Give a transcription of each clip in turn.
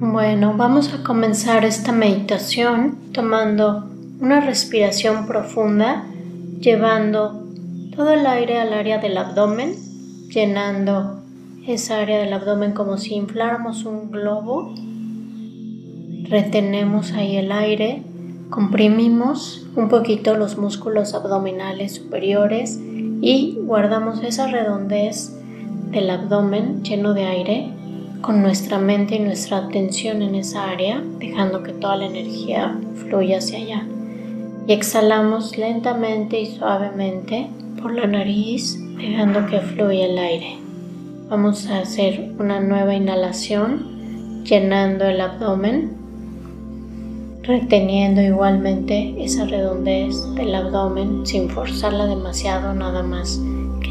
Bueno, vamos a comenzar esta meditación tomando una respiración profunda, llevando todo el aire al área del abdomen, llenando esa área del abdomen como si infláramos un globo. Retenemos ahí el aire, comprimimos un poquito los músculos abdominales superiores y guardamos esa redondez del abdomen lleno de aire con nuestra mente y nuestra atención en esa área, dejando que toda la energía fluya hacia allá. Y exhalamos lentamente y suavemente por la nariz, dejando que fluya el aire. Vamos a hacer una nueva inhalación, llenando el abdomen, reteniendo igualmente esa redondez del abdomen sin forzarla demasiado, nada más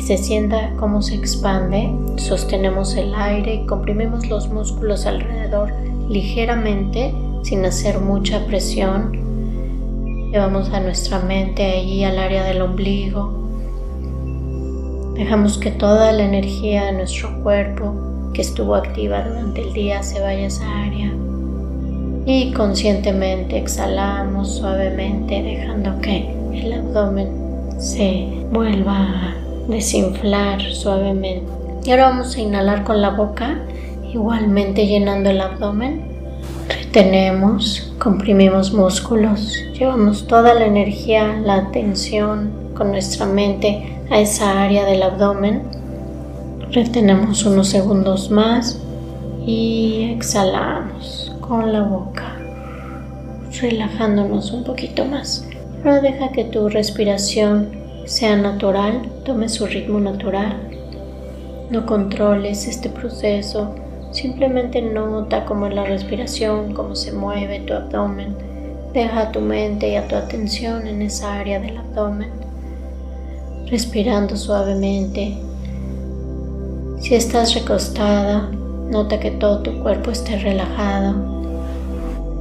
se sienta cómo se expande, sostenemos el aire y comprimimos los músculos alrededor ligeramente sin hacer mucha presión. Llevamos a nuestra mente allí al área del ombligo. Dejamos que toda la energía de nuestro cuerpo que estuvo activa durante el día se vaya a esa área. Y conscientemente exhalamos suavemente dejando que el abdomen se vuelva a desinflar suavemente. Y ahora vamos a inhalar con la boca, igualmente llenando el abdomen. Retenemos, comprimimos músculos, llevamos toda la energía, la atención con nuestra mente a esa área del abdomen. Retenemos unos segundos más y exhalamos con la boca, relajándonos un poquito más. Ahora deja que tu respiración sea natural, tome su ritmo natural. No controles este proceso, simplemente nota cómo es la respiración, cómo se mueve tu abdomen. Deja tu mente y tu atención en esa área del abdomen, respirando suavemente. Si estás recostada, nota que todo tu cuerpo esté relajado.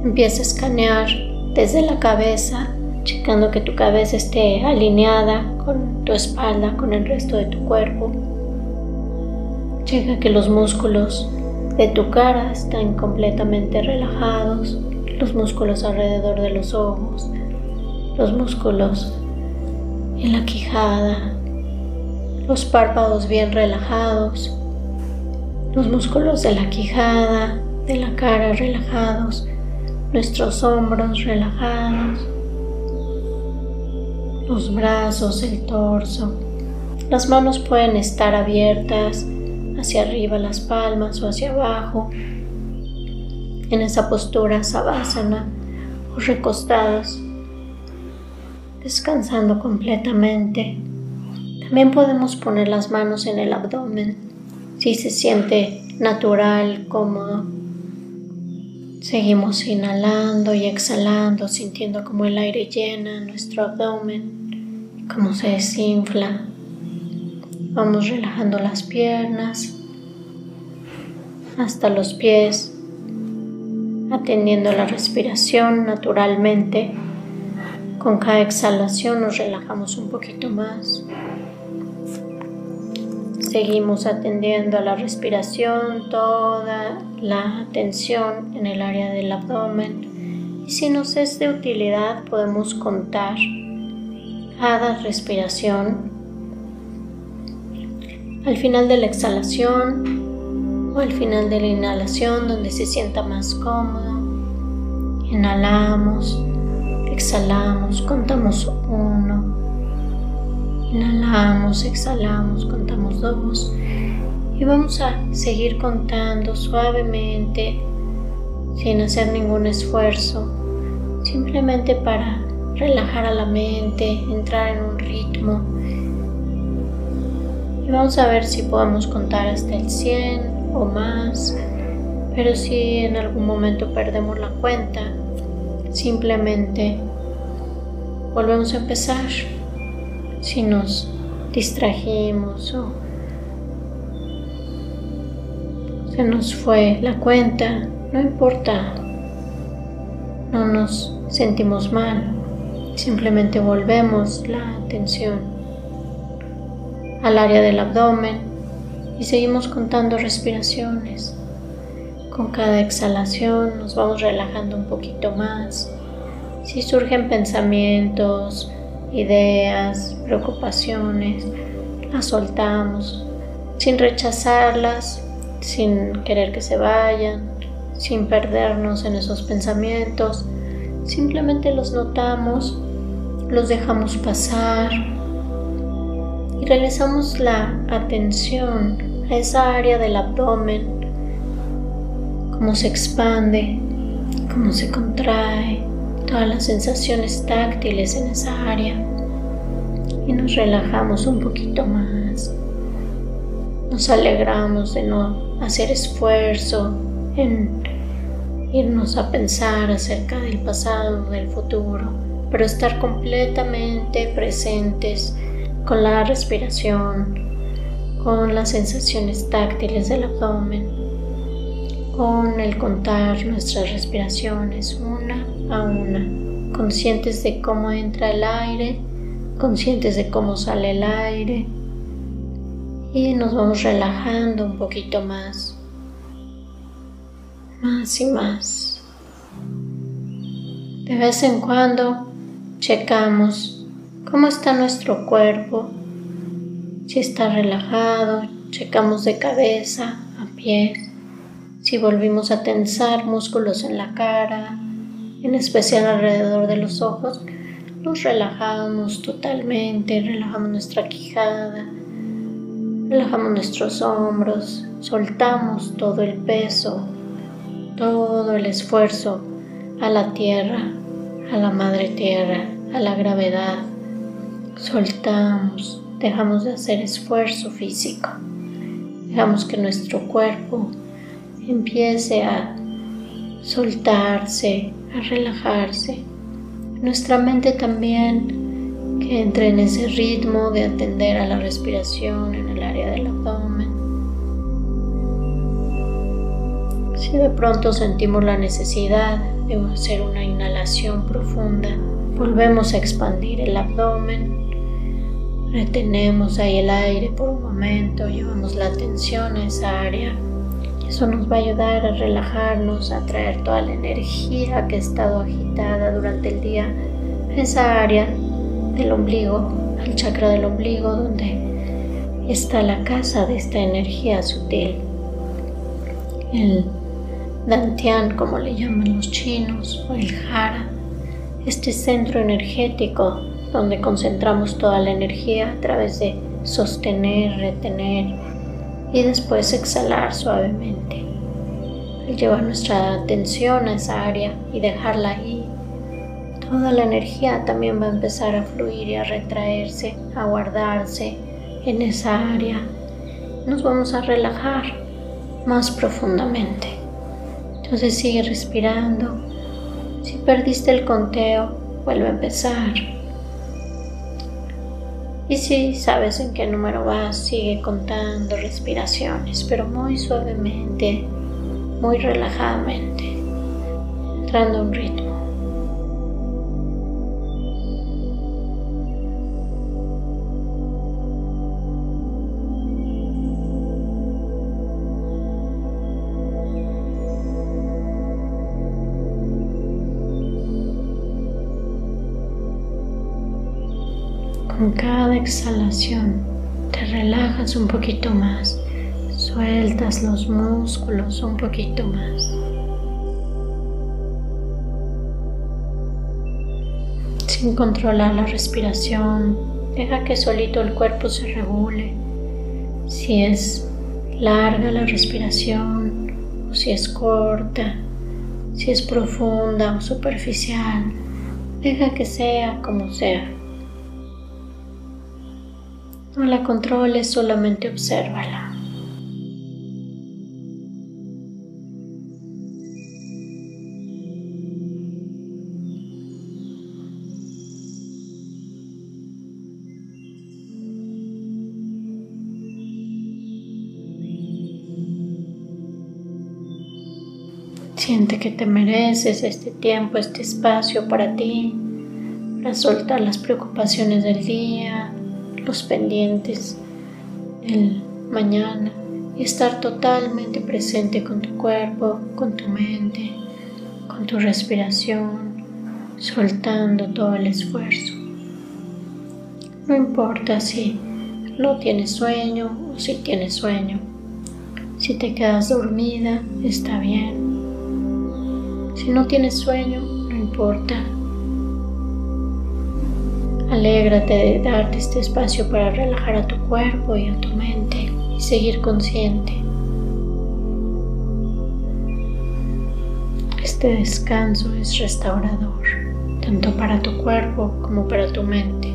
Empieza a escanear desde la cabeza checando que tu cabeza esté alineada con tu espalda, con el resto de tu cuerpo. Checa que los músculos de tu cara están completamente relajados, los músculos alrededor de los ojos, los músculos en la quijada, los párpados bien relajados, los músculos de la quijada, de la cara relajados, nuestros hombros relajados los brazos, el torso. Las manos pueden estar abiertas hacia arriba las palmas o hacia abajo. En esa postura sabásana o recostados, descansando completamente. También podemos poner las manos en el abdomen si se siente natural, cómodo. Seguimos inhalando y exhalando, sintiendo como el aire llena nuestro abdomen, como se desinfla. Vamos relajando las piernas hasta los pies, atendiendo la respiración naturalmente. Con cada exhalación nos relajamos un poquito más. Seguimos atendiendo a la respiración, toda la atención en el área del abdomen. Y si nos es de utilidad, podemos contar cada respiración. Al final de la exhalación o al final de la inhalación, donde se sienta más cómodo, inhalamos, exhalamos, contamos uno Inhalamos, exhalamos, contamos dos y vamos a seguir contando suavemente sin hacer ningún esfuerzo, simplemente para relajar a la mente, entrar en un ritmo. Y vamos a ver si podemos contar hasta el 100 o más, pero si en algún momento perdemos la cuenta, simplemente volvemos a empezar si nos distrajimos o se nos fue la cuenta, no importa, no nos sentimos mal, simplemente volvemos la atención al área del abdomen y seguimos contando respiraciones Con cada exhalación nos vamos relajando un poquito más. Si surgen pensamientos, ideas, preocupaciones, las soltamos sin rechazarlas, sin querer que se vayan, sin perdernos en esos pensamientos. Simplemente los notamos, los dejamos pasar y regresamos la atención a esa área del abdomen cómo se expande, cómo se contrae, todas las sensaciones táctiles en esa área y nos relajamos un poquito más. Nos alegramos de no hacer esfuerzo en irnos a pensar acerca del pasado, del futuro, pero estar completamente presentes con la respiración, con las sensaciones táctiles del abdomen con el contar nuestras respiraciones una a una, conscientes de cómo entra el aire, conscientes de cómo sale el aire. Y nos vamos relajando un poquito más, más y más. De vez en cuando checamos cómo está nuestro cuerpo, si está relajado, checamos de cabeza a pies si volvimos a tensar músculos en la cara, en especial alrededor de los ojos, los relajamos totalmente, relajamos nuestra quijada, relajamos nuestros hombros, soltamos todo el peso, todo el esfuerzo a la tierra, a la madre tierra, a la gravedad. Soltamos, dejamos de hacer esfuerzo físico, dejamos que nuestro cuerpo empiece a soltarse, a relajarse. Nuestra mente también que entre en ese ritmo de atender a la respiración en el área del abdomen. Si de pronto sentimos la necesidad de hacer una inhalación profunda, volvemos a expandir el abdomen, retenemos ahí el aire por un momento, llevamos la atención a esa área eso nos va a ayudar a relajarnos, a traer toda la energía que ha estado agitada durante el día a esa área del ombligo, al chakra del ombligo, donde está la casa de esta energía sutil. El Dantian, como le llaman los chinos, o el Jara, este centro energético donde concentramos toda la energía a través de sostener, retener y después exhalar suavemente. Al llevar nuestra atención a esa área y dejarla ahí, toda la energía también va a empezar a fluir y a retraerse, a guardarse en esa área. Nos vamos a relajar más profundamente. Entonces sigue respirando. Si perdiste el conteo, vuelve a empezar. Y si sabes en qué número vas, sigue contando respiraciones, pero muy suavemente, muy relajadamente, entrando un ritmo. Con cada exhalación te relajas un poquito más, sueltas los músculos un poquito más. Sin controlar la respiración, deja que solito el cuerpo se regule. Si es larga la respiración o si es corta, si es profunda o superficial, deja que sea como sea. No la controles, solamente obsérvala. Siente que te mereces este tiempo, este espacio para ti, para soltar las preocupaciones del día, los pendientes del mañana y estar totalmente presente con tu cuerpo, con tu mente, con tu respiración, soltando todo el esfuerzo. No importa si no tienes sueño o si tienes sueño. Si te quedas dormida, está bien. Si no tienes sueño, no importa. Alégrate de darte este espacio para relajar a tu cuerpo y a tu mente y seguir consciente. Este descanso es restaurador, tanto para tu cuerpo como para tu mente.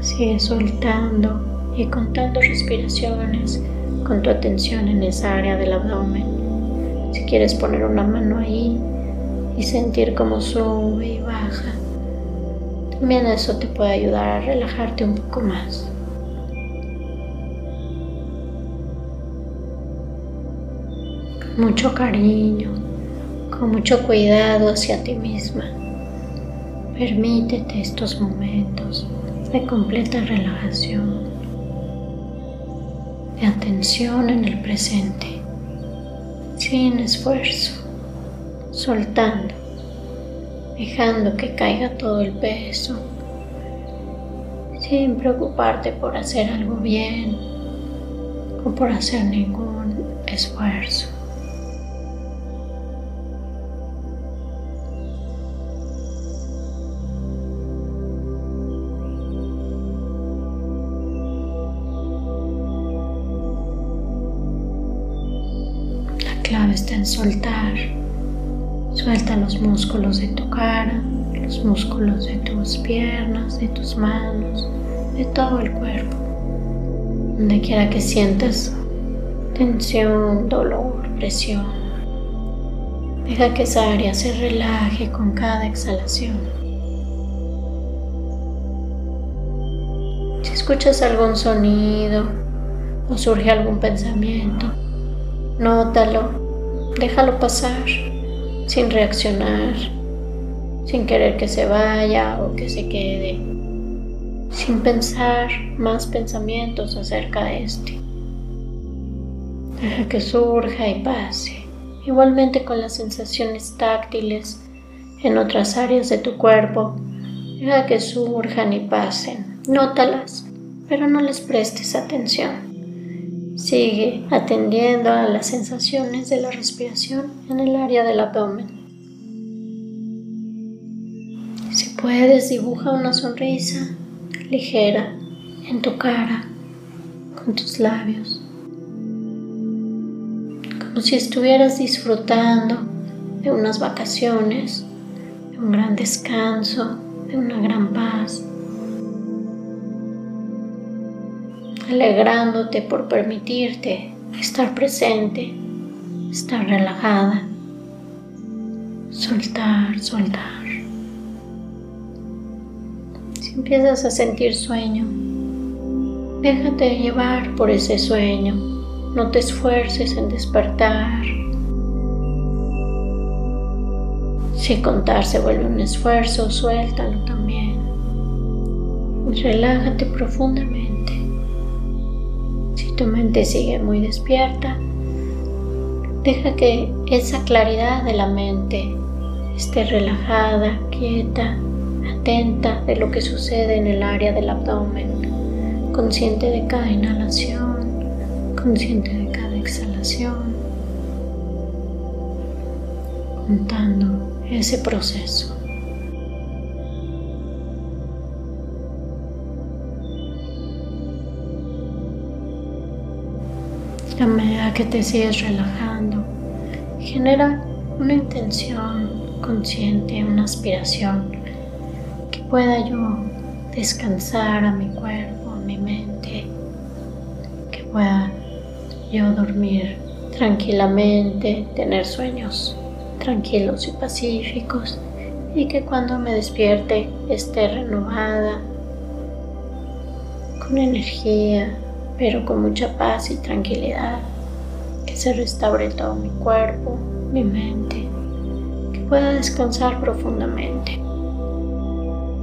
Sigue soltando y contando respiraciones con tu atención en esa área del abdomen. Si quieres poner una mano ahí y sentir cómo sube y baja, también eso te puede ayudar a relajarte un poco más. Con mucho cariño, con mucho cuidado hacia ti misma. Permítete estos momentos de completa relajación, de atención en el presente, sin esfuerzo, soltando, dejando que caiga todo el peso, sin preocuparte por hacer algo bien o por hacer ningún esfuerzo. clave está en soltar. Suelta los músculos de tu cara, los músculos de tus piernas, de tus manos, de todo el cuerpo. Donde quiera que sientas tensión, dolor, presión. Deja que esa área se relaje con cada exhalación. Si escuchas algún sonido o surge algún pensamiento, Nótalo, déjalo pasar sin reaccionar, sin querer que se vaya o que se quede, sin pensar más pensamientos acerca de este. Deja que surja y pase, igualmente con las sensaciones táctiles en otras áreas de tu cuerpo. Deja que surjan y pasen, nótalas, pero no les prestes atención. Sigue atendiendo a las sensaciones de la respiración en el área del abdomen. Puedes, dibuja una sonrisa ligera en tu cara, con tus labios, como si estuvieras disfrutando de unas vacaciones, de un gran descanso, de una gran paz. alegrándote por permitirte estar presente, estar relajada, soltar, soltar. Si empiezas a sentir sueño, déjate llevar por ese sueño, no te esfuerces en despertar. Si contar se vuelve un esfuerzo, suéltalo también. relájate profundamente tu mente sigue muy despierta, deja que esa claridad de la mente esté relajada, quieta, atenta de lo que sucede en el área del abdomen, consciente de cada inhalación, consciente de cada exhalación, contando ese proceso. a medida que te sigues relajando, genera una intención consciente, una aspiración pueda yo descansar a mi cuerpo, a mi mente, que pueda yo dormir tranquilamente, tener sueños tranquilos y pacíficos y que cuando me despierte esté renovada, con energía, pero con mucha paz y tranquilidad, que se restaure todo mi cuerpo, mi mente, que pueda descansar profundamente.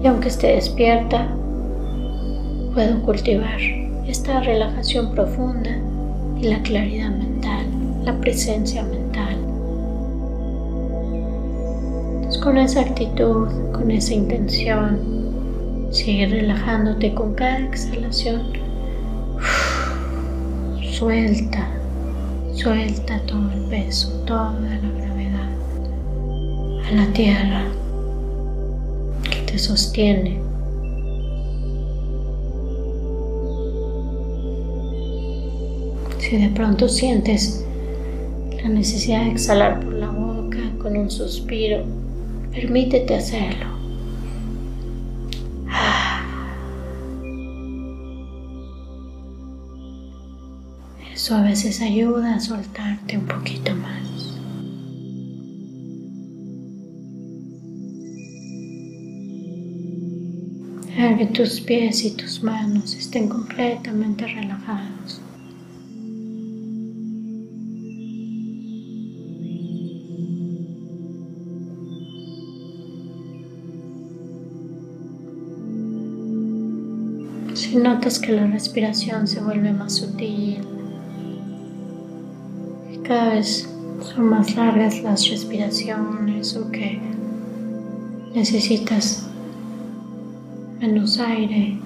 Y aunque esté despierta, puedo cultivar esta relajación profunda y la claridad mental, la presencia mental. con esa actitud, con esa intención, sigue relajándote con cada exhalación. Suelta, suelta todo el peso, toda la gravedad a la tierra te sostiene. Si de pronto sientes la necesidad de exhalar por la boca con un suspiro, permítete hacerlo. Eso a veces ayuda a soltarte un poquito más. Deja que tus pies y tus manos estén completamente relajados. Si notas que la respiración se vuelve más sutil, cada vez son más largas las respiraciones o que necesitas menos aire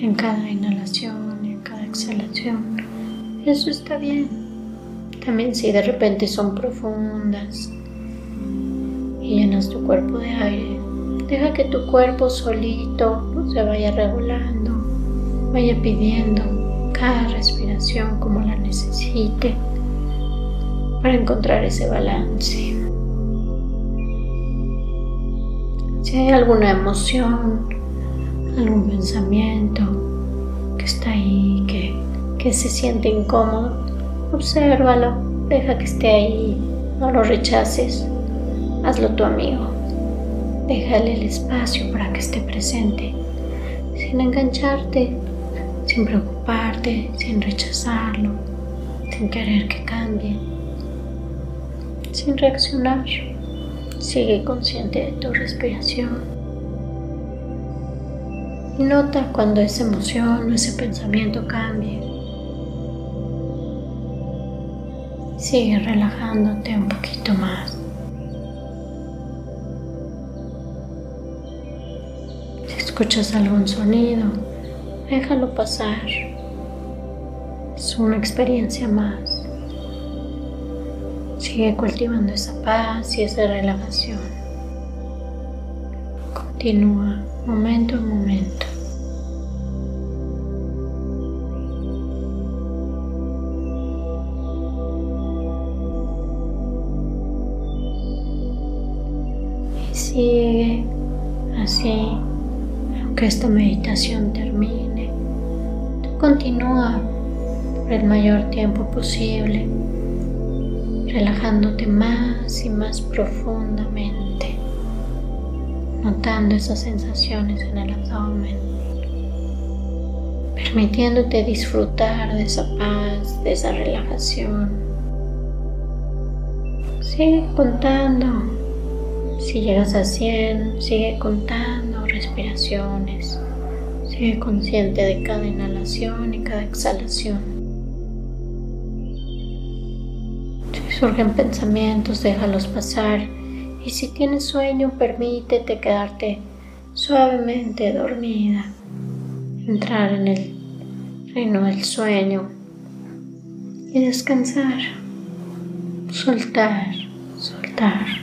en cada inhalación en cada exhalación. Eso está bien. También si de repente son profundas y llenas tu cuerpo de aire, deja que tu cuerpo solito se vaya regulando, vaya pidiendo cada respiración como la necesite para encontrar ese balance. Si hay alguna emoción, algún pensamiento que está ahí, que, que se siente incómodo, obsérvalo, deja que esté ahí, no lo rechaces, hazlo tu amigo. Déjale el espacio para que esté presente, sin engancharte, sin preocuparte, sin rechazarlo, sin querer que cambie, sin reaccionar. Sigue consciente de tu respiración. Y nota cuando esa emoción o ese pensamiento cambie. Sigue relajándote un poquito más. Si escuchas algún sonido, Déjalo pasar. Es una experiencia más. Sigue cultivando esa paz y esa relajación. Continúa momento a momento. Y sigue así, aunque esta meditación termine. Continúa por el mayor tiempo posible, relajándote más y más profundamente, notando esas sensaciones en el abdomen, permitiéndote disfrutar de esa paz, de esa relajación. Sigue contando. Si llegas a 100, sigue contando respiraciones. Sigue consciente de cada inhalación y cada exhalación. Surgen pensamientos, déjalos pasar. Y si tienes sueño, permítete quedarte suavemente dormida. Entrar en el reino del sueño y descansar. Soltar, soltar.